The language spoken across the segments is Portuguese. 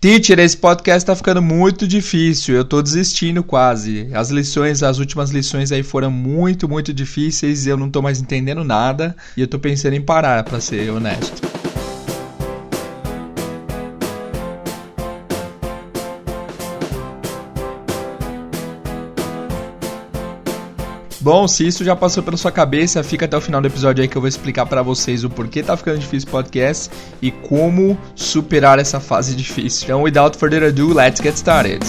Teacher, esse podcast tá ficando muito difícil. Eu tô desistindo quase. As lições, as últimas lições aí foram muito, muito difíceis. Eu não tô mais entendendo nada. E eu tô pensando em parar, para ser honesto. Bom, se isso já passou pela sua cabeça, fica até o final do episódio aí que eu vou explicar para vocês o porquê tá ficando difícil o podcast e como superar essa fase difícil. Então, without further ado, let's get started.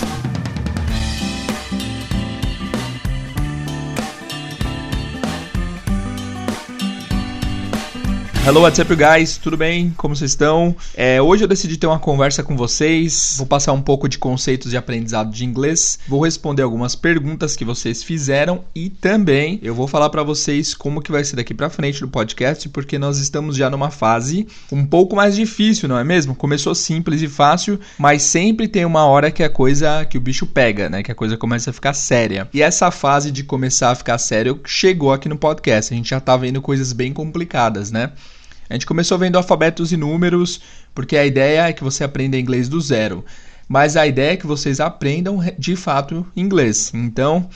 Hello, what's up, guys? Tudo bem? Como vocês estão? É, hoje eu decidi ter uma conversa com vocês. Vou passar um pouco de conceitos de aprendizado de inglês. Vou responder algumas perguntas que vocês fizeram e também eu vou falar para vocês como que vai ser daqui para frente do podcast, porque nós estamos já numa fase um pouco mais difícil, não é mesmo? Começou simples e fácil, mas sempre tem uma hora que a coisa que o bicho pega, né? Que a coisa começa a ficar séria. E essa fase de começar a ficar sério chegou aqui no podcast. A gente já tá vendo coisas bem complicadas, né? A gente começou vendo alfabetos e números, porque a ideia é que você aprenda inglês do zero. Mas a ideia é que vocês aprendam de fato inglês. Então,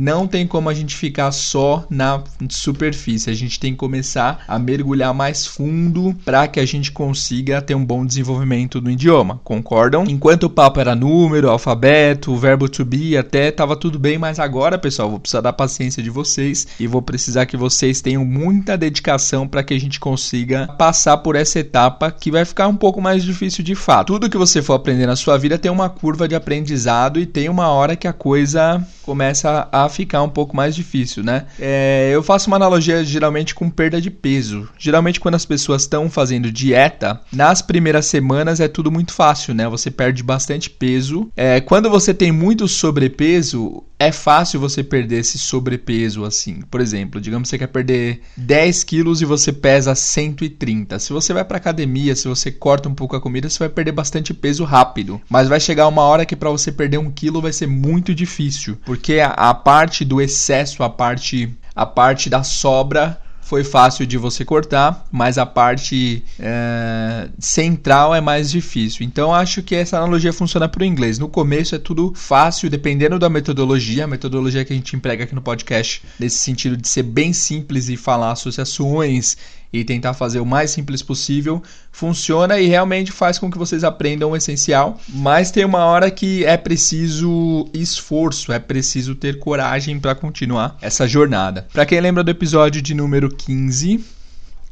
não tem como a gente ficar só na superfície. A gente tem que começar a mergulhar mais fundo para que a gente consiga ter um bom desenvolvimento do idioma. Concordam? Enquanto o papo era número, alfabeto, verbo to be, até tava tudo bem, mas agora, pessoal, vou precisar da paciência de vocês e vou precisar que vocês tenham muita dedicação para que a gente consiga passar por essa etapa que vai ficar um pouco mais difícil de fato. Tudo que você for aprender na sua vida tem uma curva de aprendizado e tem uma hora que a coisa começa a ficar um pouco mais difícil, né? É, eu faço uma analogia geralmente com perda de peso. Geralmente, quando as pessoas estão fazendo dieta, nas primeiras semanas é tudo muito fácil, né? Você perde bastante peso. É, quando você tem muito sobrepeso, é fácil você perder esse sobrepeso assim. Por exemplo, digamos que você quer perder 10 quilos e você pesa 130. Se você vai para academia, se você corta um pouco a comida, você vai perder bastante peso rápido. Mas vai chegar uma hora que para você perder um quilo vai ser muito difícil, porque a, a parte do excesso, a parte a parte da sobra foi fácil de você cortar, mas a parte é, central é mais difícil. Então acho que essa analogia funciona para o inglês. No começo é tudo fácil, dependendo da metodologia, a metodologia que a gente emprega aqui no podcast, nesse sentido de ser bem simples e falar associações e tentar fazer o mais simples possível, funciona e realmente faz com que vocês aprendam o essencial. Mas tem uma hora que é preciso esforço, é preciso ter coragem para continuar essa jornada. Para quem lembra do episódio de número 15,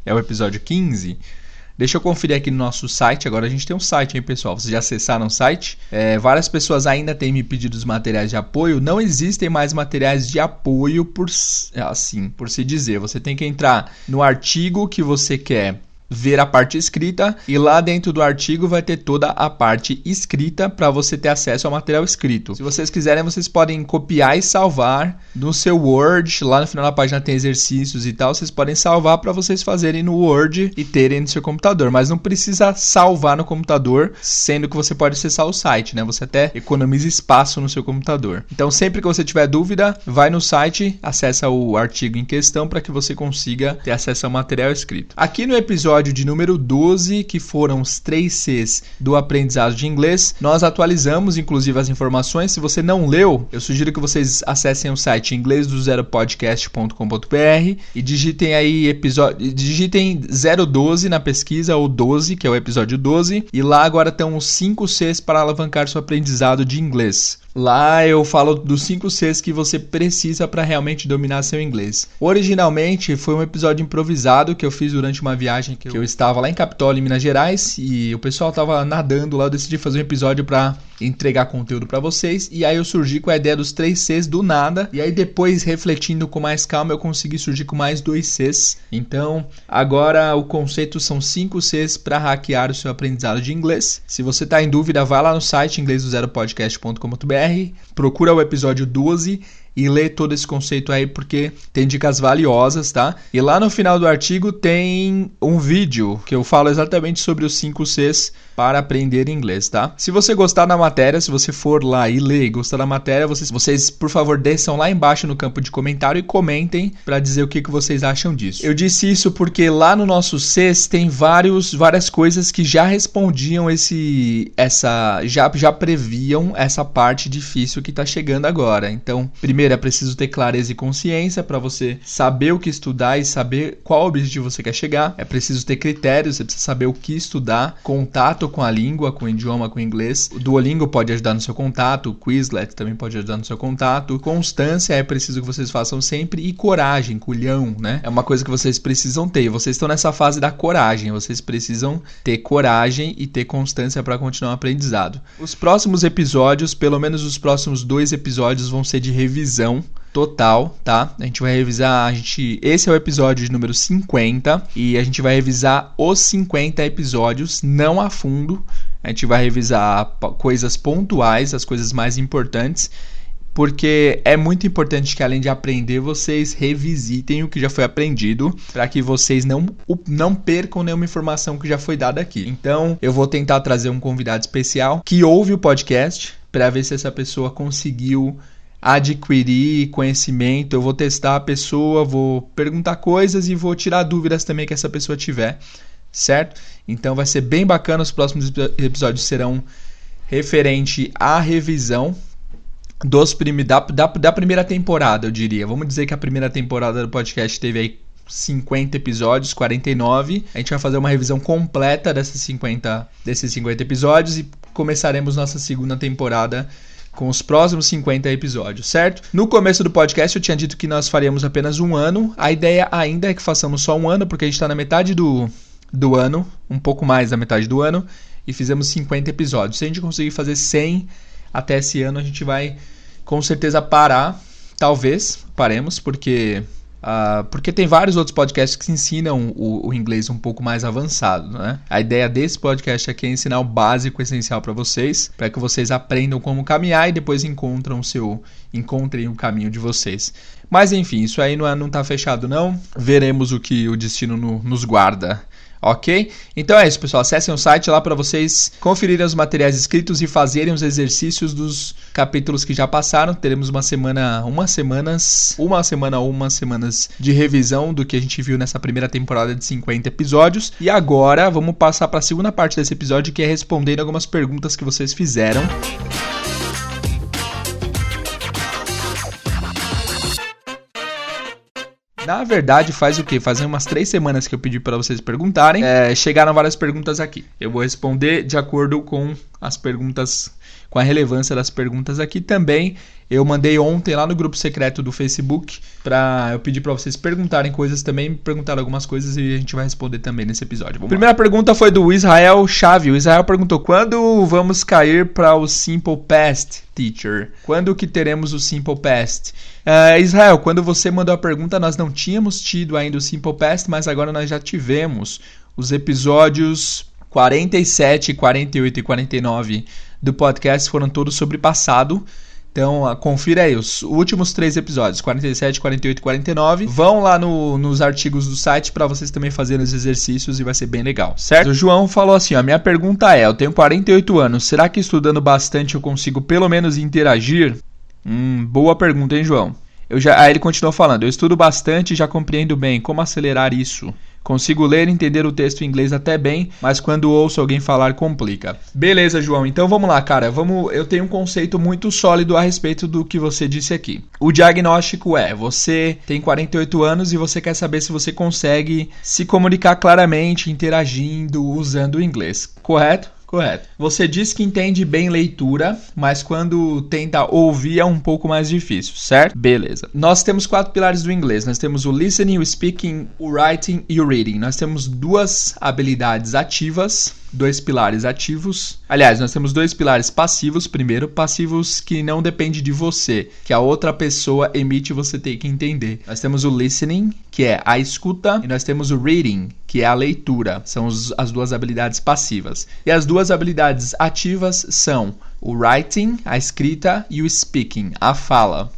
é o episódio 15 Deixa eu conferir aqui no nosso site. Agora a gente tem um site, hein, pessoal? Vocês já acessaram o site? É, várias pessoas ainda têm me pedido os materiais de apoio. Não existem mais materiais de apoio por assim, por se dizer. Você tem que entrar no artigo que você quer ver a parte escrita e lá dentro do artigo vai ter toda a parte escrita para você ter acesso ao material escrito. Se vocês quiserem, vocês podem copiar e salvar no seu Word. Lá no final da página tem exercícios e tal. Vocês podem salvar para vocês fazerem no Word e terem no seu computador, mas não precisa salvar no computador, sendo que você pode acessar o site, né? Você até economiza espaço no seu computador. Então, sempre que você tiver dúvida, vai no site, acessa o artigo em questão para que você consiga ter acesso ao material escrito. Aqui no episódio episódio de número 12, que foram os 3 Cs do aprendizado de inglês. Nós atualizamos, inclusive, as informações. Se você não leu, eu sugiro que vocês acessem o site inglêsdozeropodcast.com.br e digitem aí episódio, digitem 012 na pesquisa ou 12, que é o episódio 12, e lá agora estão os 5 Cs para alavancar seu aprendizado de inglês. Lá eu falo dos 5 Cs que você precisa para realmente dominar seu inglês. Originalmente foi um episódio improvisado que eu fiz durante uma viagem que eu estava lá em Capitólio, em Minas Gerais, e o pessoal estava nadando lá, eu decidi fazer um episódio para entregar conteúdo para vocês. E aí eu surgi com a ideia dos 3 Cs do nada. E aí depois, refletindo com mais calma, eu consegui surgir com mais 2 Cs. Então, agora o conceito são 5 Cs para hackear o seu aprendizado de inglês. Se você está em dúvida, vá lá no site inglêspodcast.com.br, procura o episódio 12 e ler todo esse conceito aí porque tem dicas valiosas, tá? E lá no final do artigo tem um vídeo que eu falo exatamente sobre os 5 Cs para aprender inglês, tá? Se você gostar da matéria, se você for lá e ler e gostar da matéria, vocês, vocês por favor desçam lá embaixo no campo de comentário e comentem para dizer o que, que vocês acham disso. Eu disse isso porque lá no nosso CES tem vários, várias coisas que já respondiam esse, essa, já, já previam essa parte difícil que está chegando agora. Então, primeiro é preciso ter clareza e consciência para você saber o que estudar e saber qual objetivo você quer chegar. É preciso ter critérios, você precisa saber o que estudar, contato com a língua, com o idioma, com o inglês. O Duolingo pode ajudar no seu contato, o Quizlet também pode ajudar no seu contato. Constância é preciso que vocês façam sempre e coragem, culhão, né? É uma coisa que vocês precisam ter. Vocês estão nessa fase da coragem, vocês precisam ter coragem e ter constância para continuar o aprendizado. Os próximos episódios, pelo menos os próximos dois episódios, vão ser de revisão total, tá? A gente vai revisar, a gente, esse é o episódio número 50 e a gente vai revisar os 50 episódios não a fundo. A gente vai revisar coisas pontuais, as coisas mais importantes, porque é muito importante que além de aprender, vocês revisitem o que já foi aprendido, para que vocês não não percam nenhuma informação que já foi dada aqui. Então, eu vou tentar trazer um convidado especial que ouve o podcast para ver se essa pessoa conseguiu adquirir conhecimento, eu vou testar a pessoa, vou perguntar coisas e vou tirar dúvidas também que essa pessoa tiver, certo? Então vai ser bem bacana, os próximos episódios serão referente à revisão dos prime, da, da, da primeira temporada, eu diria. Vamos dizer que a primeira temporada do podcast teve aí 50 episódios, 49. A gente vai fazer uma revisão completa dessas 50, desses 50 episódios e começaremos nossa segunda temporada com os próximos 50 episódios, certo? No começo do podcast eu tinha dito que nós faríamos apenas um ano. A ideia ainda é que façamos só um ano, porque a gente está na metade do, do ano, um pouco mais da metade do ano, e fizemos 50 episódios. Se a gente conseguir fazer 100 até esse ano, a gente vai com certeza parar. Talvez paremos, porque Uh, porque tem vários outros podcasts que ensinam o, o, inglês um pouco mais avançado, né? A ideia desse podcast aqui é ensinar o básico essencial para vocês, para que vocês aprendam como caminhar e depois encontram o seu, encontrem o caminho de vocês. Mas enfim, isso aí não, é, não tá fechado não. Veremos o que o destino no, nos guarda ok? Então é isso, pessoal. Acessem o site lá para vocês conferirem os materiais escritos e fazerem os exercícios dos capítulos que já passaram. Teremos uma semana, umas semanas, uma semana ou umas semanas de revisão do que a gente viu nessa primeira temporada de 50 episódios. E agora vamos passar para a segunda parte desse episódio que é respondendo algumas perguntas que vocês fizeram. Na verdade, faz o quê? Fazem umas três semanas que eu pedi para vocês perguntarem. É, chegaram várias perguntas aqui. Eu vou responder de acordo com as perguntas, com a relevância das perguntas aqui também. Eu mandei ontem lá no grupo secreto do Facebook para eu pedir para vocês perguntarem coisas também, me perguntaram algumas coisas e a gente vai responder também nesse episódio. Vamos Primeira lá. pergunta foi do Israel Chave. O Israel perguntou: "Quando vamos cair para o Simple Past, teacher? Quando que teremos o Simple Past?" Uh, Israel, quando você mandou a pergunta, nós não tínhamos tido ainda o Simple Past, mas agora nós já tivemos os episódios 47, 48 e 49 do podcast foram todos sobre passado. Então, uh, confira aí os últimos três episódios, 47, 48 e 49. Vão lá no, nos artigos do site para vocês também fazerem os exercícios e vai ser bem legal, certo? O João falou assim: a minha pergunta é: eu tenho 48 anos, será que estudando bastante eu consigo pelo menos interagir? Hum, boa pergunta, hein, João? Eu já, aí ele continuou falando: Eu estudo bastante e já compreendo bem como acelerar isso. Consigo ler e entender o texto em inglês até bem, mas quando ouço alguém falar complica. Beleza, João. Então vamos lá, cara. Vamos, eu tenho um conceito muito sólido a respeito do que você disse aqui. O diagnóstico é: você tem 48 anos e você quer saber se você consegue se comunicar claramente, interagindo, usando o inglês. Correto? Correto. Você diz que entende bem leitura, mas quando tenta ouvir é um pouco mais difícil, certo? Beleza. Nós temos quatro pilares do inglês. Nós temos o listening, o speaking, o writing e o reading. Nós temos duas habilidades ativas dois pilares ativos. Aliás, nós temos dois pilares passivos. Primeiro, passivos que não depende de você, que a outra pessoa emite você tem que entender. Nós temos o listening, que é a escuta, e nós temos o reading, que é a leitura. São os, as duas habilidades passivas. E as duas habilidades ativas são o writing, a escrita, e o speaking, a fala.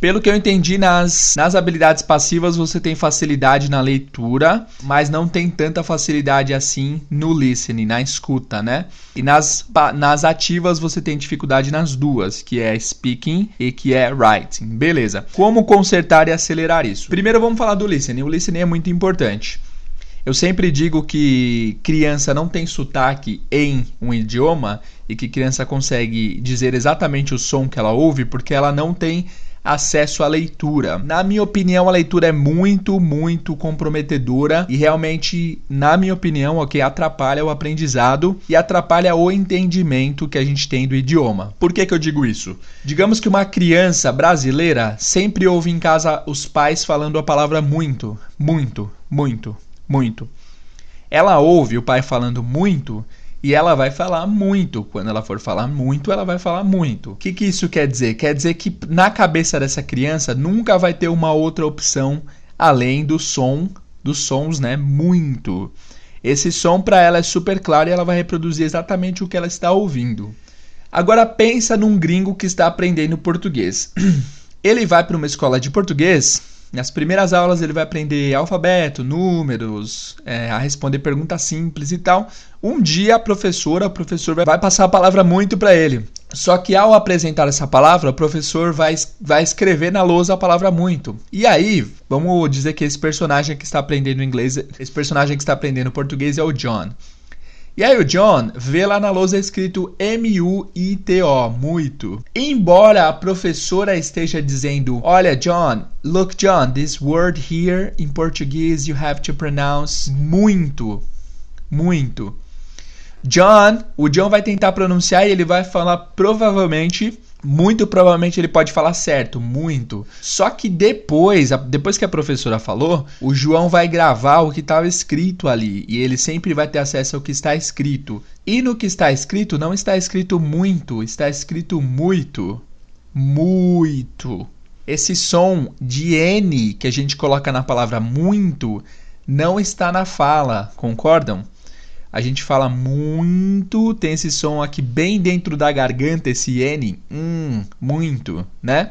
Pelo que eu entendi, nas, nas habilidades passivas você tem facilidade na leitura, mas não tem tanta facilidade assim no listening, na escuta, né? E nas, nas ativas você tem dificuldade nas duas, que é speaking e que é writing. Beleza. Como consertar e acelerar isso? Primeiro vamos falar do listening. O listening é muito importante. Eu sempre digo que criança não tem sotaque em um idioma e que criança consegue dizer exatamente o som que ela ouve porque ela não tem acesso à leitura. Na minha opinião, a leitura é muito, muito comprometedora e realmente, na minha opinião, ok, atrapalha o aprendizado e atrapalha o entendimento que a gente tem do idioma. Por que, que eu digo isso? Digamos que uma criança brasileira sempre ouve em casa os pais falando a palavra muito, muito, muito, muito. Ela ouve o pai falando muito e ela vai falar muito. Quando ela for falar muito, ela vai falar muito. O que, que isso quer dizer? Quer dizer que na cabeça dessa criança nunca vai ter uma outra opção além do som, dos sons, né? Muito. Esse som para ela é super claro e ela vai reproduzir exatamente o que ela está ouvindo. Agora pensa num gringo que está aprendendo português. Ele vai para uma escola de português nas primeiras aulas ele vai aprender alfabeto, números, é, a responder perguntas simples e tal. Um dia a professora, o professor vai passar a palavra muito para ele. Só que ao apresentar essa palavra, o professor vai, vai escrever na lousa a palavra muito. E aí, vamos dizer que esse personagem que está aprendendo inglês, esse personagem que está aprendendo português é o John. E aí o John vê lá na lousa escrito M-U-I-T-O, muito. Embora a professora esteja dizendo, olha John, look John, this word here in Portuguese you have to pronounce muito, muito. John, o John vai tentar pronunciar e ele vai falar provavelmente muito provavelmente ele pode falar certo, muito. Só que depois, depois que a professora falou, o João vai gravar o que estava escrito ali e ele sempre vai ter acesso ao que está escrito. E no que está escrito não está escrito muito, está escrito muito. Muito. Esse som de N que a gente coloca na palavra muito não está na fala, concordam? A gente fala muito, tem esse som aqui bem dentro da garganta, esse N, hum, muito, né?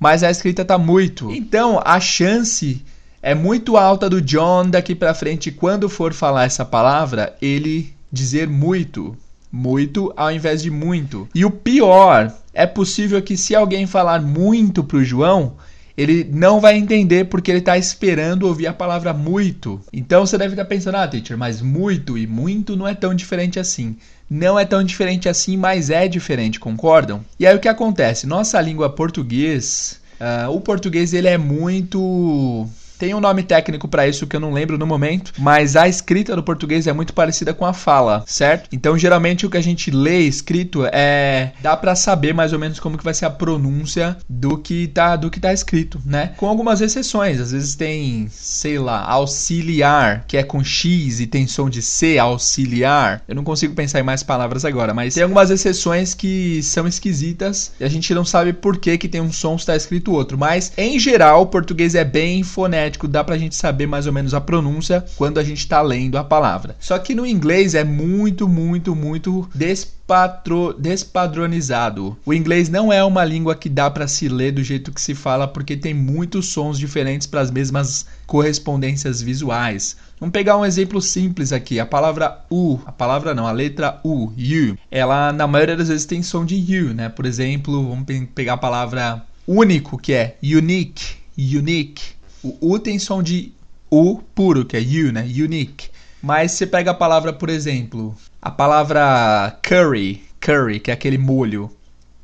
Mas a escrita tá muito. Então, a chance é muito alta do John daqui para frente quando for falar essa palavra, ele dizer muito, muito ao invés de muito. E o pior, é possível que se alguém falar muito pro João, ele não vai entender porque ele está esperando ouvir a palavra muito. Então você deve estar pensando, ah, teacher, mas muito e muito não é tão diferente assim. Não é tão diferente assim, mas é diferente, concordam? E aí o que acontece? Nossa língua português, uh, o português ele é muito tem um nome técnico para isso que eu não lembro no momento, mas a escrita do português é muito parecida com a fala, certo? Então, geralmente o que a gente lê escrito é dá para saber mais ou menos como que vai ser a pronúncia do que tá do que tá escrito, né? Com algumas exceções, às vezes tem, sei lá, auxiliar, que é com x e tem som de c, auxiliar. Eu não consigo pensar em mais palavras agora, mas tem algumas exceções que são esquisitas e a gente não sabe por que que tem um som está escrito outro, mas em geral o português é bem fonético fonético, dá pra gente saber mais ou menos a pronúncia quando a gente está lendo a palavra. Só que no inglês é muito, muito, muito despatro, despadronizado. O inglês não é uma língua que dá para se ler do jeito que se fala, porque tem muitos sons diferentes para as mesmas correspondências visuais. Vamos pegar um exemplo simples aqui. A palavra U, a palavra não, a letra U, you, ela na maioria das vezes tem som de you, né? Por exemplo, vamos pegar a palavra único, que é unique, unique. O U tem som de U puro, que é U, né? Unique. Mas você pega a palavra, por exemplo, a palavra curry, curry, que é aquele molho.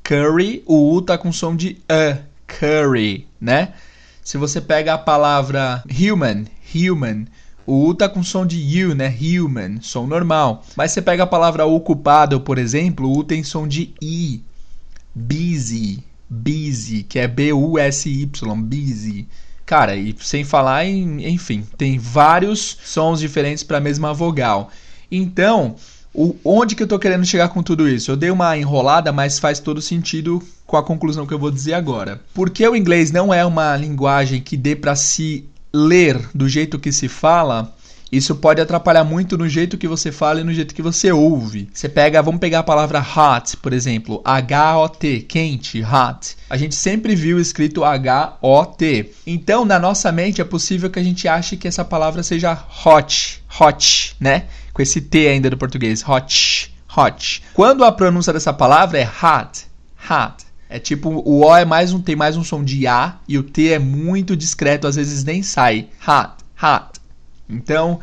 Curry, o U tá com som de A, curry, né? Se você pega a palavra human, human, o U tá com som de U, né? Human, som normal. Mas você pega a palavra ocupado, por exemplo, o U tem som de I. Busy, busy, que é B-U-S-Y, busy. Cara, e sem falar em, enfim, tem vários sons diferentes para a mesma vogal. Então, o, onde que eu tô querendo chegar com tudo isso? Eu dei uma enrolada, mas faz todo sentido com a conclusão que eu vou dizer agora. Porque o inglês não é uma linguagem que dê para se ler do jeito que se fala, Isso pode atrapalhar muito no jeito que você fala e no jeito que você ouve. Você pega, vamos pegar a palavra hot, por exemplo, H-O-T, quente, hot. A gente sempre viu escrito H-O-T. Então, na nossa mente é possível que a gente ache que essa palavra seja hot, hot, né? Com esse T ainda do português, hot, hot. Quando a pronúncia dessa palavra é hot, hot. É tipo, o O é mais um, tem mais um som de A e o T é muito discreto, às vezes nem sai. Hot, hot. Então,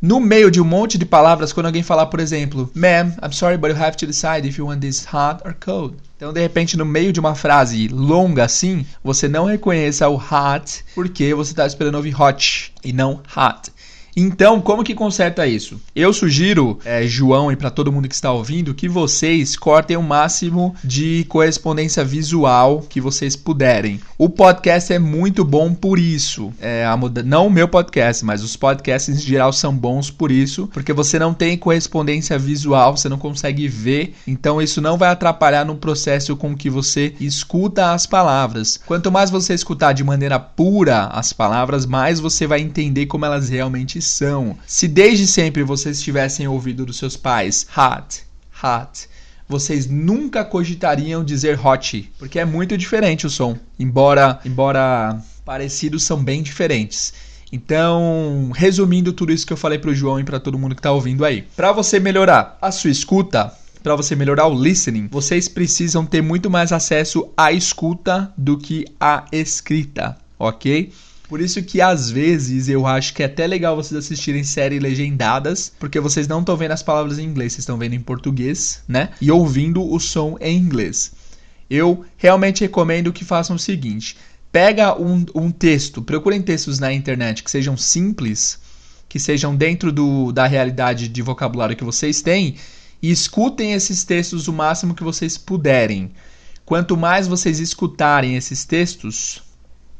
no meio de um monte de palavras, quando alguém falar, por exemplo, Ma'am, I'm sorry, but you have to decide if you want this hot or cold. Então, de repente, no meio de uma frase longa assim, você não reconheça o hot porque você está esperando ouvir hot e não hot. Então, como que conserta isso? Eu sugiro, é, João, e para todo mundo que está ouvindo, que vocês cortem o máximo de correspondência visual que vocês puderem. O podcast é muito bom por isso. É, muda... Não o meu podcast, mas os podcasts em geral são bons por isso, porque você não tem correspondência visual, você não consegue ver, então isso não vai atrapalhar no processo com que você escuta as palavras. Quanto mais você escutar de maneira pura as palavras, mais você vai entender como elas realmente Se desde sempre vocês tivessem ouvido dos seus pais hot, hot, vocês nunca cogitariam dizer hot, porque é muito diferente o som. Embora, embora parecidos, são bem diferentes. Então, resumindo tudo isso que eu falei para o João e para todo mundo que está ouvindo aí. Para você melhorar a sua escuta, para você melhorar o listening, vocês precisam ter muito mais acesso à escuta do que à escrita, ok? Por isso que às vezes eu acho que é até legal vocês assistirem séries legendadas, porque vocês não estão vendo as palavras em inglês, vocês estão vendo em português, né? E ouvindo o som em inglês. Eu realmente recomendo que façam o seguinte: pega um, um texto, procurem textos na internet que sejam simples, que sejam dentro do, da realidade de vocabulário que vocês têm, e escutem esses textos o máximo que vocês puderem. Quanto mais vocês escutarem esses textos,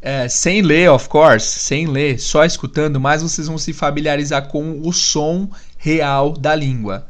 é, sem ler, of course, sem ler, só escutando, mais vocês vão se familiarizar com o som real da língua.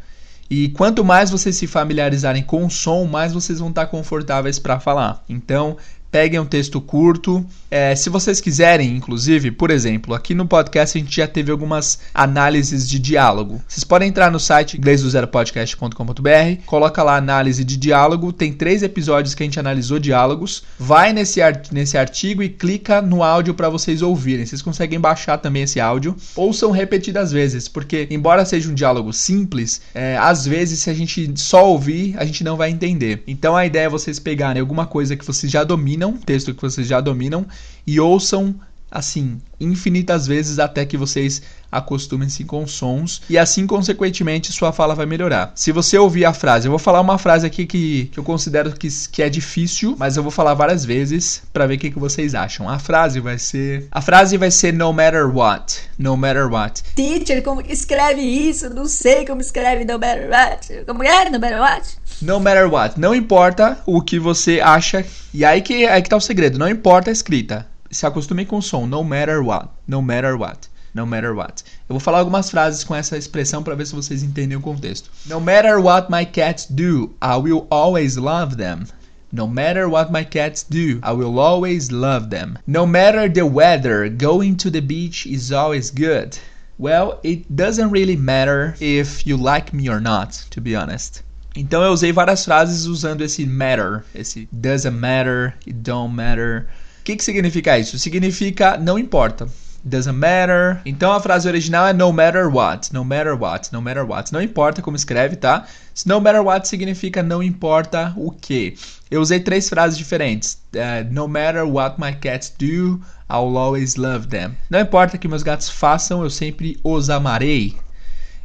E quanto mais vocês se familiarizarem com o som, mais vocês vão estar confortáveis para falar. Então, peguem um texto curto. É, se vocês quiserem, inclusive, por exemplo, aqui no podcast a gente já teve algumas análises de diálogo. Vocês podem entrar no site inglêsdozero.podcast.com.br, coloca lá análise de diálogo, tem três episódios que a gente analisou diálogos. Vai nesse, art nesse artigo e clica no áudio para vocês ouvirem. Vocês conseguem baixar também esse áudio. Ouçam repetidas vezes, porque embora seja um diálogo simples, é, às vezes se a gente só ouvir, a gente não vai entender. Então a ideia é vocês pegarem alguma coisa que vocês já dominam dominam, texto que vocês já dominam, e ouçam assim infinitas vezes até que vocês acostumem-se com sons e assim consequentemente sua fala vai melhorar. Se você ouvir a frase, eu vou falar uma frase aqui que, que eu considero que, que é difícil, mas eu vou falar várias vezes para ver o que, que vocês acham. A frase vai ser a frase vai ser no matter what, no matter what. Teacher, como escreve isso? Não sei como escreve no matter what. Como é no matter what? No matter what. Não importa o que você acha. E aí que, aí que tá o segredo. Não importa a escrita. Se acostume com o som. No matter what. No matter what. No matter what. Eu vou falar algumas frases com essa expressão para ver se vocês entendem o contexto. No matter what my cats do, I will always love them. No matter what my cats do, I will always love them. No matter the weather, going to the beach is always good. Well, it doesn't really matter if you like me or not, to be honest. Então eu usei várias frases usando esse matter, esse doesn't matter, it don't matter. Que, que significa isso? Significa não importa. Doesn't matter. Então a frase original é no matter what. No matter what. No matter what. Não importa como escreve, tá? No matter what significa não importa o que. Eu usei três frases diferentes. Uh, no matter what my cats do, I'll always love them. Não importa o que meus gatos façam, eu sempre os amarei.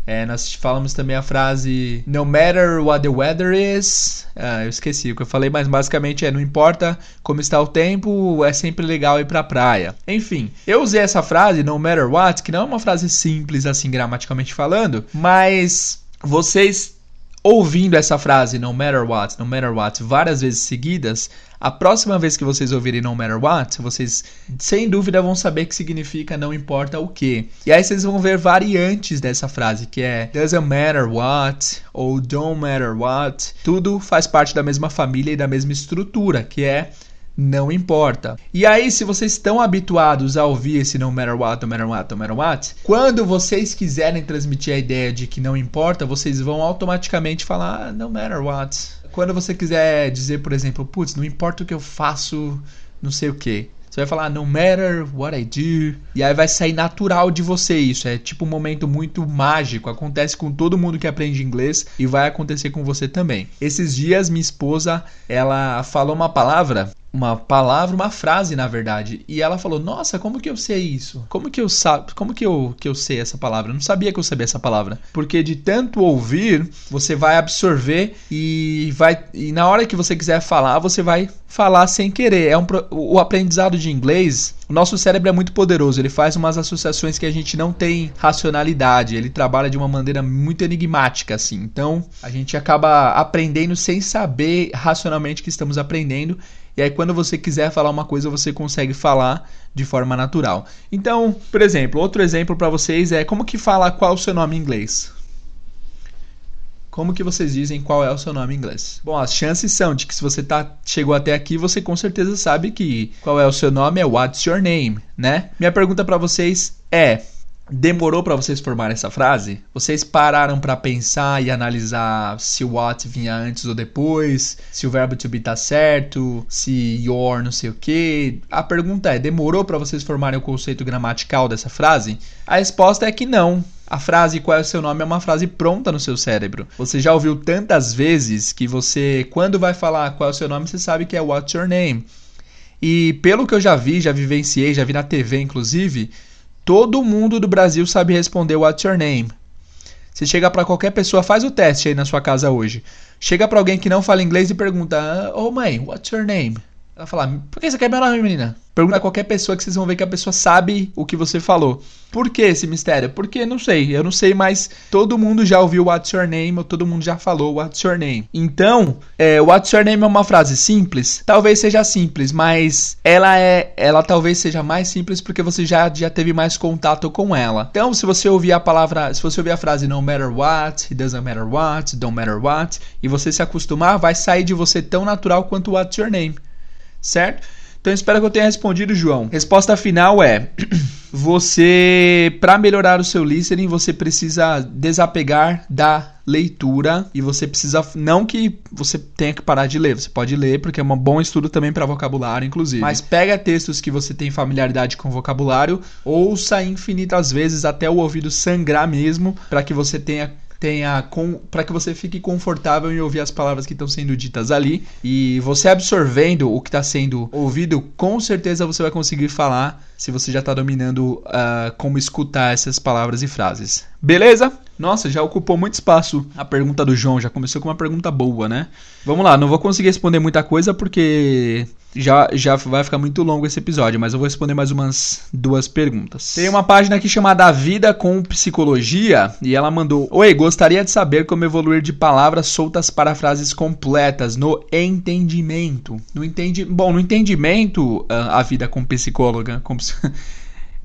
É, nós falamos também a frase No matter what the weather is. Ah, eu esqueci o que eu falei, mas basicamente é: não importa como está o tempo, é sempre legal ir pra praia. Enfim, eu usei essa frase, no matter what, que não é uma frase simples assim, gramaticalmente falando, mas vocês ouvindo essa frase, no matter what, no matter what, várias vezes seguidas, a próxima vez que vocês ouvirem no matter what, vocês sem dúvida vão saber que significa não importa o que. E aí vocês vão ver variantes dessa frase, que é doesn't matter what ou don't matter what. Tudo faz parte da mesma família e da mesma estrutura, que é não importa. E aí, se vocês estão habituados a ouvir esse no matter what, no matter what, no matter what, quando vocês quiserem transmitir a ideia de que não importa, vocês vão automaticamente falar ah, no matter what. Quando você quiser dizer, por exemplo, putz, não importa o que eu faço, não sei o que. Você vai falar no matter what I do. E aí vai sair natural de você isso. É tipo um momento muito mágico. Acontece com todo mundo que aprende inglês e vai acontecer com você também. Esses dias minha esposa, ela falou uma palavra uma palavra, uma frase, na verdade. E ela falou: "Nossa, como que eu sei isso? Como que eu sabe? Como que eu que eu sei essa palavra? Eu não sabia que eu sabia essa palavra". Porque de tanto ouvir, você vai absorver e vai e na hora que você quiser falar, você vai falar sem querer. É um o aprendizado de inglês, o nosso cérebro é muito poderoso, ele faz umas associações que a gente não tem racionalidade, ele trabalha de uma maneira muito enigmática assim. Então, a gente acaba aprendendo sem saber racionalmente que estamos aprendendo e aí, quando você quiser falar uma coisa, você consegue falar de forma natural. Então, por exemplo, outro exemplo para vocês é como que fala qual o seu nome em inglês. Como que vocês dizem qual é o seu nome em inglês? Bom, as chances são de que se você tá, chegou até aqui, você com certeza sabe que qual é o seu nome é What's your name, né? Minha pergunta para vocês é: Demorou para vocês formarem essa frase? Vocês pararam para pensar e analisar se o what vinha antes ou depois, se o verbo to be tá certo, se your não sei o que? A pergunta é: demorou para vocês formarem o conceito gramatical dessa frase? A resposta é que não. A frase qual é o seu nome é uma frase pronta no seu cérebro. Você já ouviu tantas vezes que você, quando vai falar qual é o seu nome, você sabe que é what's your name. E pelo que eu já vi, já vivenciei, já vi na TV inclusive, Todo mundo do Brasil sabe responder What's your name? Você chega para qualquer pessoa, faz o teste aí na sua casa hoje. Chega para alguém que não fala inglês e pergunta: "Ô oh, mãe, what's your name?" Ela fala: "Por que você quer meu nome, menina?" Pergunta a qualquer pessoa que vocês vão ver que a pessoa sabe o que você falou. Por que esse mistério? Porque não sei, eu não sei, mas todo mundo já ouviu What's Your Name ou todo mundo já falou What's Your Name. Então, é, What's Your Name é uma frase simples? Talvez seja simples, mas ela é, ela talvez seja mais simples porque você já, já teve mais contato com ela. Então, se você ouvir a palavra, se você ouvir a frase No matter what, it doesn't matter what, don't matter what, e você se acostumar, vai sair de você tão natural quanto What's Your Name, certo? Então espero que eu tenha respondido, João. Resposta final é: você, para melhorar o seu listening, você precisa desapegar da leitura e você precisa não que você tenha que parar de ler, você pode ler porque é um bom estudo também para vocabulário, inclusive. Mas pega textos que você tem familiaridade com vocabulário, ouça infinitas vezes até o ouvido sangrar mesmo, para que você tenha tenha para que você fique confortável em ouvir as palavras que estão sendo ditas ali. E você absorvendo o que está sendo ouvido, com certeza você vai conseguir falar se você já está dominando uh, como escutar essas palavras e frases. Beleza? Nossa, já ocupou muito espaço a pergunta do João, já começou com uma pergunta boa, né? Vamos lá, não vou conseguir responder muita coisa porque já, já vai ficar muito longo esse episódio, mas eu vou responder mais umas duas perguntas. Tem uma página aqui chamada Vida com Psicologia e ela mandou: Oi, gostaria de saber como evoluir de palavras soltas para frases completas no entendimento. No entendi... Bom, no entendimento, ah, a vida com psicóloga. Com...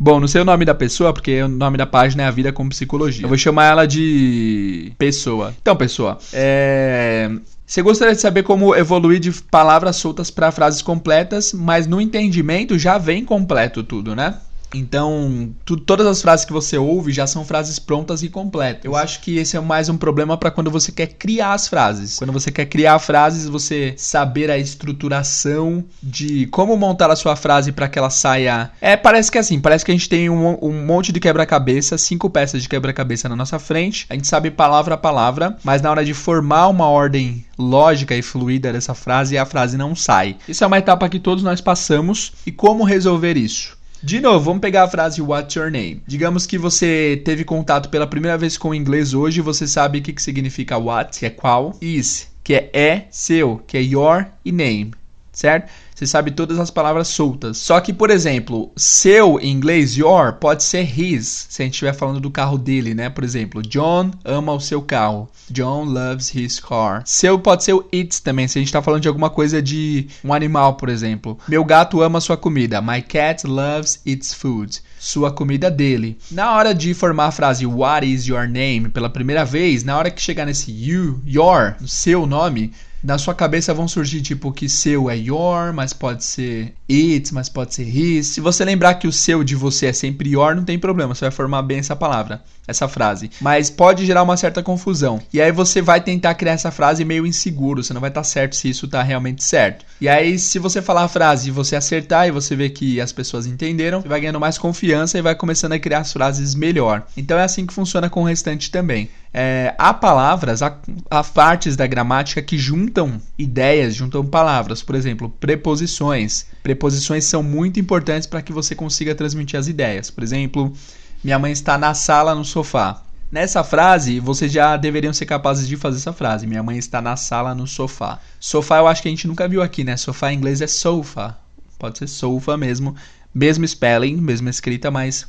Bom, não sei o nome da pessoa, porque o nome da página é A Vida com Psicologia. Eu vou chamar ela de Pessoa. Então, Pessoa, é. Você gostaria de saber como evoluir de palavras soltas para frases completas, mas no entendimento já vem completo tudo, né? Então, tu, todas as frases que você ouve já são frases prontas e completas. Eu acho que esse é mais um problema para quando você quer criar as frases. Quando você quer criar frases, você saber a estruturação de como montar a sua frase para que ela saia. É, parece que é assim, parece que a gente tem um, um monte de quebra-cabeça, cinco peças de quebra-cabeça na nossa frente. A gente sabe palavra a palavra, mas na hora de formar uma ordem lógica e fluida dessa frase, a frase não sai. Isso é uma etapa que todos nós passamos. E como resolver isso? De novo, vamos pegar a frase What's your name? Digamos que você teve contato pela primeira vez com o inglês hoje, você sabe o que, que significa what, que é qual, is, que é é, seu, que é your e name, certo? Você sabe todas as palavras soltas. Só que, por exemplo, seu em inglês, your, pode ser his, se a gente estiver falando do carro dele, né? Por exemplo, John ama o seu carro. John loves his car. Seu pode ser o its também, se a gente está falando de alguma coisa de um animal, por exemplo. Meu gato ama sua comida. My cat loves its food. Sua comida dele. Na hora de formar a frase What is your name pela primeira vez, na hora que chegar nesse you, your, seu nome, na sua cabeça vão surgir tipo que seu é your, mas pode ser it, mas pode ser his. Se você lembrar que o seu de você é sempre your, não tem problema, você vai formar bem essa palavra, essa frase. Mas pode gerar uma certa confusão. E aí você vai tentar criar essa frase meio inseguro, você não vai estar certo se isso está realmente certo. E aí se você falar a frase e você acertar e você ver que as pessoas entenderam, você vai ganhando mais confiança e vai começando a criar as frases melhor. Então é assim que funciona com o restante também. É, há palavras, há, há partes da gramática que juntam ideias, juntam palavras. Por exemplo, preposições. Preposições são muito importantes para que você consiga transmitir as ideias. Por exemplo, minha mãe está na sala no sofá. Nessa frase, vocês já deveriam ser capazes de fazer essa frase. Minha mãe está na sala no sofá. Sofá eu acho que a gente nunca viu aqui, né? Sofá em inglês é sofa. Pode ser sofa mesmo. Mesmo spelling, mesma escrita, mas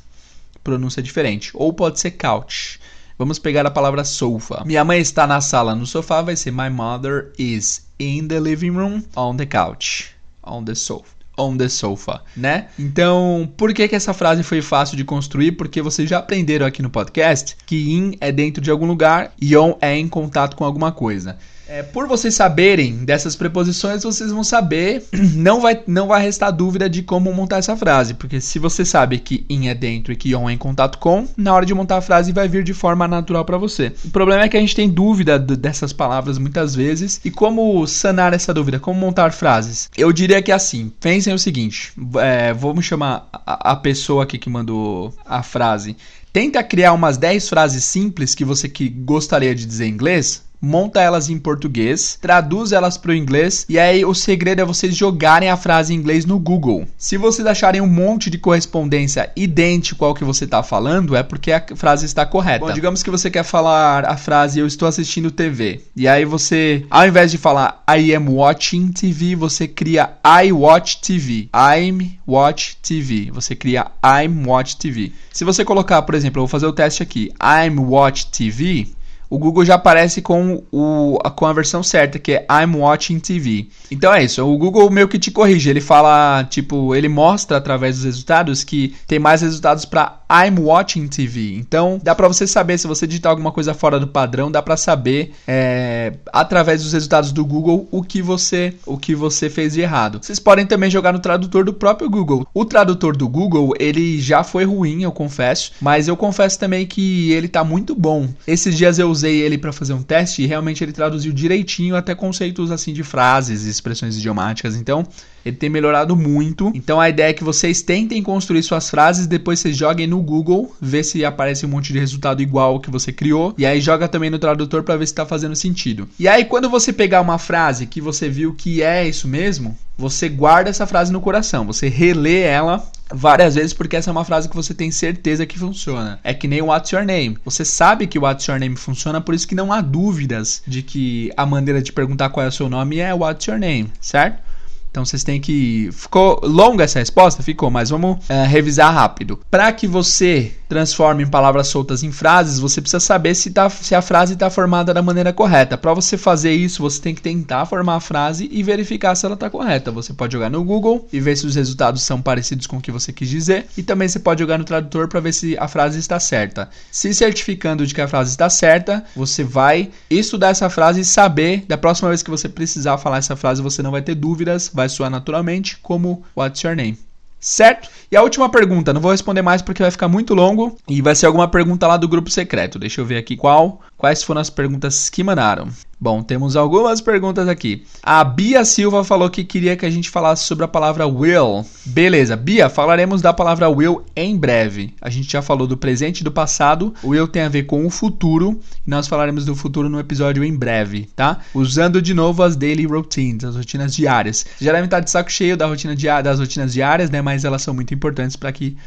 pronúncia diferente. Ou pode ser couch. Vamos pegar a palavra sofa. Minha mãe está na sala no sofá, vai ser My mother is in the living room on the couch. On the sofa on the sofa, né? Então, por que que essa frase foi fácil de construir? Porque vocês já aprenderam aqui no podcast que in é dentro de algum lugar e on é em contato com alguma coisa. É, por vocês saberem dessas preposições, vocês vão saber, não vai, não vai restar dúvida de como montar essa frase, porque se você sabe que in é dentro e que on é em contato com, na hora de montar a frase vai vir de forma natural para você. O problema é que a gente tem dúvida dessas palavras muitas vezes, e como sanar essa dúvida, como montar frases? Eu diria que é assim, pensem o seguinte, é, vamos chamar a, a pessoa aqui que mandou a frase, tenta criar umas 10 frases simples que você que gostaria de dizer em inglês, monta elas em português, traduz elas para o inglês e aí o segredo é vocês jogarem a frase em inglês no Google. Se vocês acharem um monte de correspondência idêntico ao que você está falando, é porque a frase está correta. Bom, digamos que você quer falar a frase eu estou assistindo TV e aí você, ao invés de falar I am watching TV, você cria I watch TV. I'm watch TV. Você cria I'm watch TV. Se você colocar, por exemplo, eu vou fazer o teste aqui, I'm watch TV, o Google já aparece com, o, com a versão certa, que é I'm watching TV. Então é isso, o Google meio que te corrige, ele fala, tipo, ele mostra através dos resultados que tem mais resultados para I'm watching TV. Então dá para você saber se você digitar alguma coisa fora do padrão, dá para saber é, através dos resultados do Google o que você o que você fez de errado. Vocês podem também jogar no tradutor do próprio Google. O tradutor do Google ele já foi ruim, eu confesso, mas eu confesso também que ele tá muito bom. Esses dias eu usei ele para fazer um teste e realmente ele traduziu direitinho até conceitos assim de frases e expressões idiomáticas. Então ele tem melhorado muito. Então a ideia é que vocês tentem construir suas frases, depois vocês joguem no Google, ver se aparece um monte de resultado igual ao que você criou, e aí joga também no tradutor para ver se está fazendo sentido. E aí quando você pegar uma frase que você viu que é isso mesmo, você guarda essa frase no coração, você relê ela várias vezes porque essa é uma frase que você tem certeza que funciona. É que nem What's Your Name. Você sabe que What's Your Name funciona, por isso que não há dúvidas de que a maneira de perguntar qual é o seu nome é What's Your Name, certo? Então vocês têm que. Ficou longa essa resposta? Ficou, mas vamos é, revisar rápido. Para que você transforme palavras soltas em frases, você precisa saber se, tá, se a frase está formada da maneira correta. Para você fazer isso, você tem que tentar formar a frase e verificar se ela está correta. Você pode jogar no Google e ver se os resultados são parecidos com o que você quis dizer. E também você pode jogar no tradutor para ver se a frase está certa. Se certificando de que a frase está certa, você vai estudar essa frase e saber da próxima vez que você precisar falar essa frase, você não vai ter dúvidas vai soar naturalmente como What's Your Name? Certo? E a última pergunta, não vou responder mais porque vai ficar muito longo e vai ser alguma pergunta lá do grupo secreto. Deixa eu ver aqui qual, quais foram as perguntas que mandaram. Bom, temos algumas perguntas aqui. A Bia Silva falou que queria que a gente falasse sobre a palavra will. Beleza, Bia, falaremos da palavra will em breve. A gente já falou do presente e do passado. O will tem a ver com o futuro e nós falaremos do futuro no episódio em breve, tá? Usando de novo as daily routines, as rotinas diárias. Já devem estar de saco cheio da rotina diária, das rotinas diárias, né? Mas elas são muito importantes para que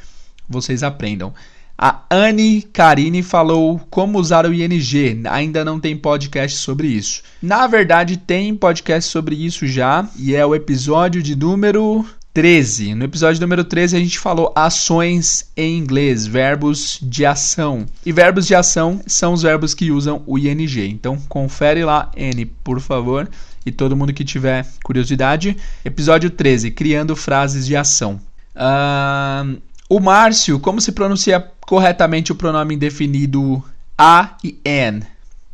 vocês aprendam. A Anne Karine falou como usar o ING. Ainda não tem podcast sobre isso. Na verdade, tem podcast sobre isso já, e é o episódio de número 13. No episódio número 13 a gente falou ações em inglês, verbos de ação. E verbos de ação são os verbos que usam o ING. Então confere lá, N, por favor. E todo mundo que tiver curiosidade. Episódio 13, criando frases de ação. Uh, o Márcio, como se pronuncia corretamente o pronome indefinido a e an?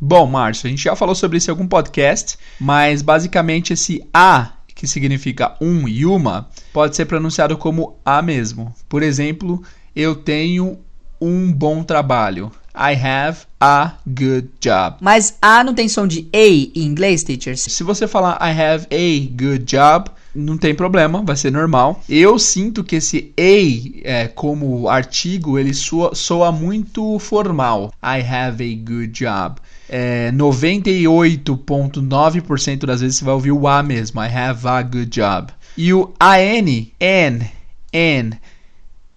Bom, Márcio, a gente já falou sobre isso em algum podcast, mas basicamente esse a, que significa um e uma, pode ser pronunciado como a mesmo. Por exemplo, eu tenho um bom trabalho. I have a good job. Mas A não tem som de A em inglês, teachers? Se você falar I have a good job, não tem problema, vai ser normal. Eu sinto que esse a é, como artigo ele soa, soa muito formal. I have a good job. É, 98,9% das vezes você vai ouvir o a mesmo. I have a good job. E o an, n, n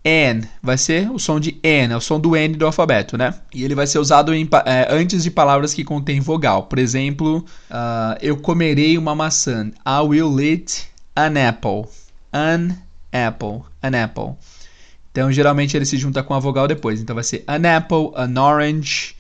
N vai ser o som de N, é o som do N do alfabeto, né? E ele vai ser usado em, é, antes de palavras que contêm vogal. Por exemplo, uh, eu comerei uma maçã. I will eat an apple. An apple. An apple. Então, geralmente ele se junta com a vogal depois. Então vai ser an apple, an orange,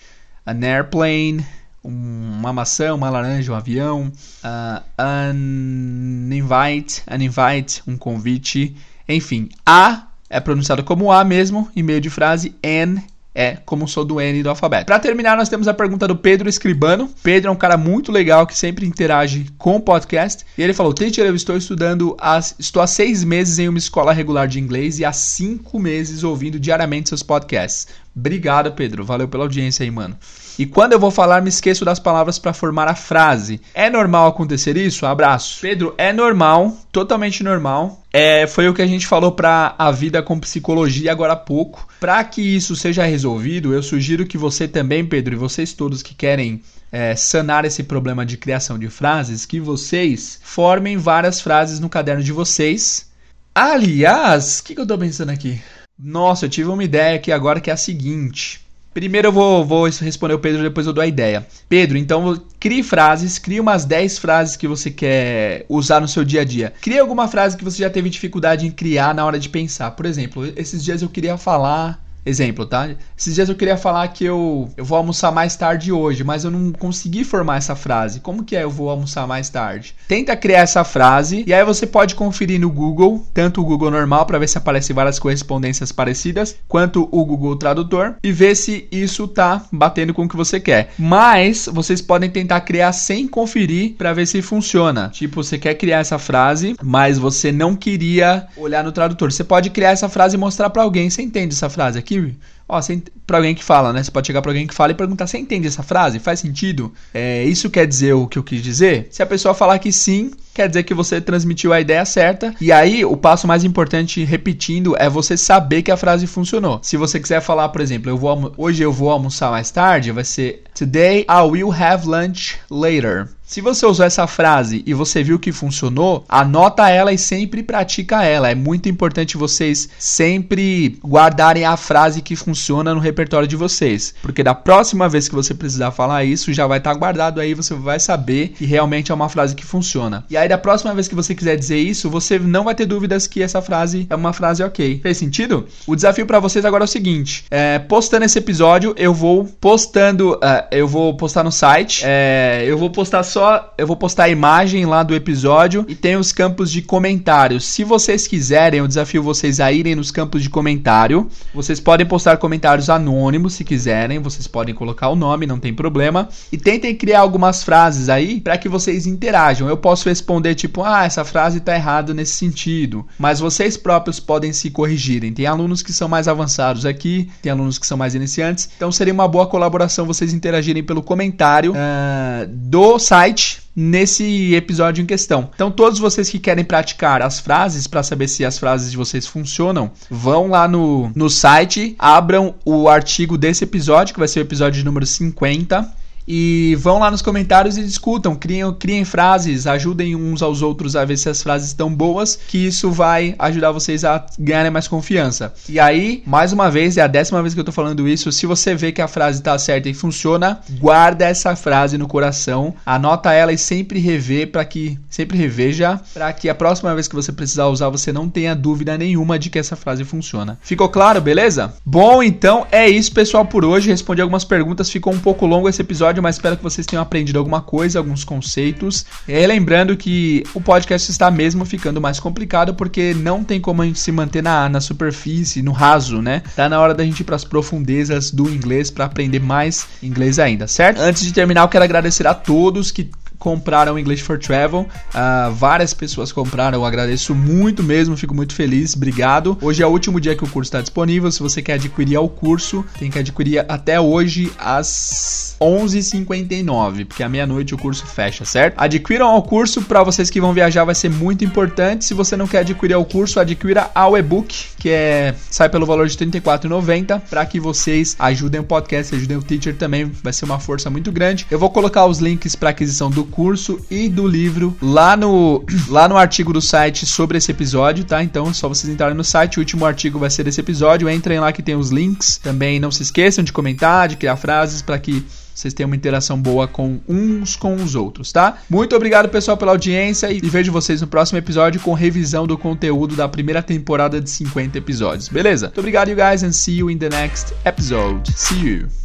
an airplane, uma maçã, uma laranja, um avião, uh, an invite, an invite, um convite. Enfim, a é pronunciado como A mesmo, em meio de frase, N é como sou do N do alfabeto. Para terminar, nós temos a pergunta do Pedro Escribano. Pedro é um cara muito legal que sempre interage com o podcast. E ele falou: Teacher, eu estou estudando, estou há seis meses em uma escola regular de inglês e há cinco meses ouvindo diariamente seus podcasts. Obrigado, Pedro. Valeu pela audiência aí, mano. E quando eu vou falar, me esqueço das palavras para formar a frase. É normal acontecer isso? Abraço. Pedro, é normal, totalmente normal. É, foi o que a gente falou para a vida com psicologia agora há pouco. Para que isso seja resolvido, eu sugiro que você também, Pedro, e vocês todos que querem é, sanar esse problema de criação de frases, que vocês formem várias frases no caderno de vocês. Aliás, o que, que eu tô pensando aqui? Nossa, eu tive uma ideia aqui agora que é a seguinte. Primeiro eu vou, vou responder o Pedro, depois eu dou a ideia. Pedro, então crie frases, crie umas 10 frases que você quer usar no seu dia a dia. Crie alguma frase que você já teve dificuldade em criar na hora de pensar. Por exemplo, esses dias eu queria falar Exemplo, tá? Esses dias eu queria falar que eu, eu vou almoçar mais tarde hoje, mas eu não consegui formar essa frase. Como que é eu vou almoçar mais tarde? Tenta criar essa frase e aí você pode conferir no Google, tanto o Google normal para ver se aparecem várias correspondências parecidas, quanto o Google Tradutor e ver se isso tá batendo com o que você quer. Mas vocês podem tentar criar sem conferir para ver se funciona. Tipo, você quer criar essa frase, mas você não queria olhar no tradutor. Você pode criar essa frase e mostrar para alguém. Você entende essa frase aqui? Aqui, ó, para alguém que fala, né? Você pode chegar para alguém que fala e perguntar: "Você entende essa frase? Faz sentido? É, isso quer dizer o que eu quis dizer?" Se a pessoa falar que sim, quer dizer que você transmitiu a ideia certa. E aí, o passo mais importante, repetindo, é você saber que a frase funcionou. Se você quiser falar, por exemplo, eu vou hoje eu vou almoçar mais tarde, vai ser Today I will have lunch later. Se você usou essa frase e você viu que funcionou, anota ela e sempre pratica ela. É muito importante vocês sempre guardarem a frase que funciona no repertório de vocês, porque da próxima vez que você precisar falar isso, já vai estar tá guardado aí, você vai saber que realmente é uma frase que funciona. E aí da próxima vez que você quiser dizer isso, você não vai ter dúvidas que essa frase é uma frase ok. Fez sentido? O desafio para vocês agora é o seguinte: é, postando esse episódio, eu vou postando, uh, eu vou postar no site, é, eu vou postar só só eu vou postar a imagem lá do episódio e tem os campos de comentários. Se vocês quiserem, eu desafio vocês a irem nos campos de comentário. Vocês podem postar comentários anônimos se quiserem, vocês podem colocar o nome, não tem problema. E tentem criar algumas frases aí para que vocês interajam. Eu posso responder tipo, ah, essa frase tá errada nesse sentido, mas vocês próprios podem se corrigirem. Tem alunos que são mais avançados aqui, tem alunos que são mais iniciantes, então seria uma boa colaboração vocês interagirem pelo comentário uh, do site site nesse episódio em questão. Então, todos vocês que querem praticar as frases para saber se as frases de vocês funcionam, vão lá no, no site, abram o artigo desse episódio, que vai ser o episódio número 50 e vão lá nos comentários e discutam, criem, criem frases, ajudem uns aos outros a ver se as frases estão boas, que isso vai ajudar vocês a ganharem mais confiança. E aí, mais uma vez, é a décima vez que eu tô falando isso, se você vê que a frase tá certa e funciona, guarda essa frase no coração, anota ela e sempre rever para que sempre reveja para que a próxima vez que você precisar usar você não tenha dúvida nenhuma de que essa frase funciona. Ficou claro, beleza? Bom, então é isso, pessoal, por hoje. Respondi algumas perguntas, ficou um pouco longo esse episódio episódio, mas espero que vocês tenham aprendido alguma coisa, alguns conceitos. E lembrando que o podcast está mesmo ficando mais complicado porque não tem como a gente se manter na, na superfície, no raso, né? Tá na hora da gente ir para as profundezas do inglês para aprender mais inglês ainda, certo? Antes de terminar, eu quero agradecer a todos que compraram English for Travel. Uh, várias pessoas compraram, eu agradeço muito mesmo, fico muito feliz, obrigado. Hoje é o último dia que o curso está disponível. Se você quer adquirir o curso, tem que adquirir até hoje às 11h59, porque à meia-noite o curso fecha, certo? Adquiram o curso para vocês que vão viajar, vai ser muito importante. Se você não quer adquirir o curso, adquira ao e-book, que é sai pelo valor de R$ 34,90, para que vocês ajudem o podcast, ajudem o teacher também, vai ser uma força muito grande. Eu vou colocar os links para aquisição do curso e do livro lá no, lá no artigo do site sobre esse episódio, tá? Então é só vocês entrarem no site, o último artigo vai ser desse episódio. Entrem lá que tem os links. Também não se esqueçam de comentar, de criar frases para que vocês tenham uma interação boa com uns com os outros, tá? Muito obrigado, pessoal, pela audiência e vejo vocês no próximo episódio com revisão do conteúdo da primeira temporada de 50 episódios, beleza? Muito obrigado, you guys, and see you in the next episode. See you!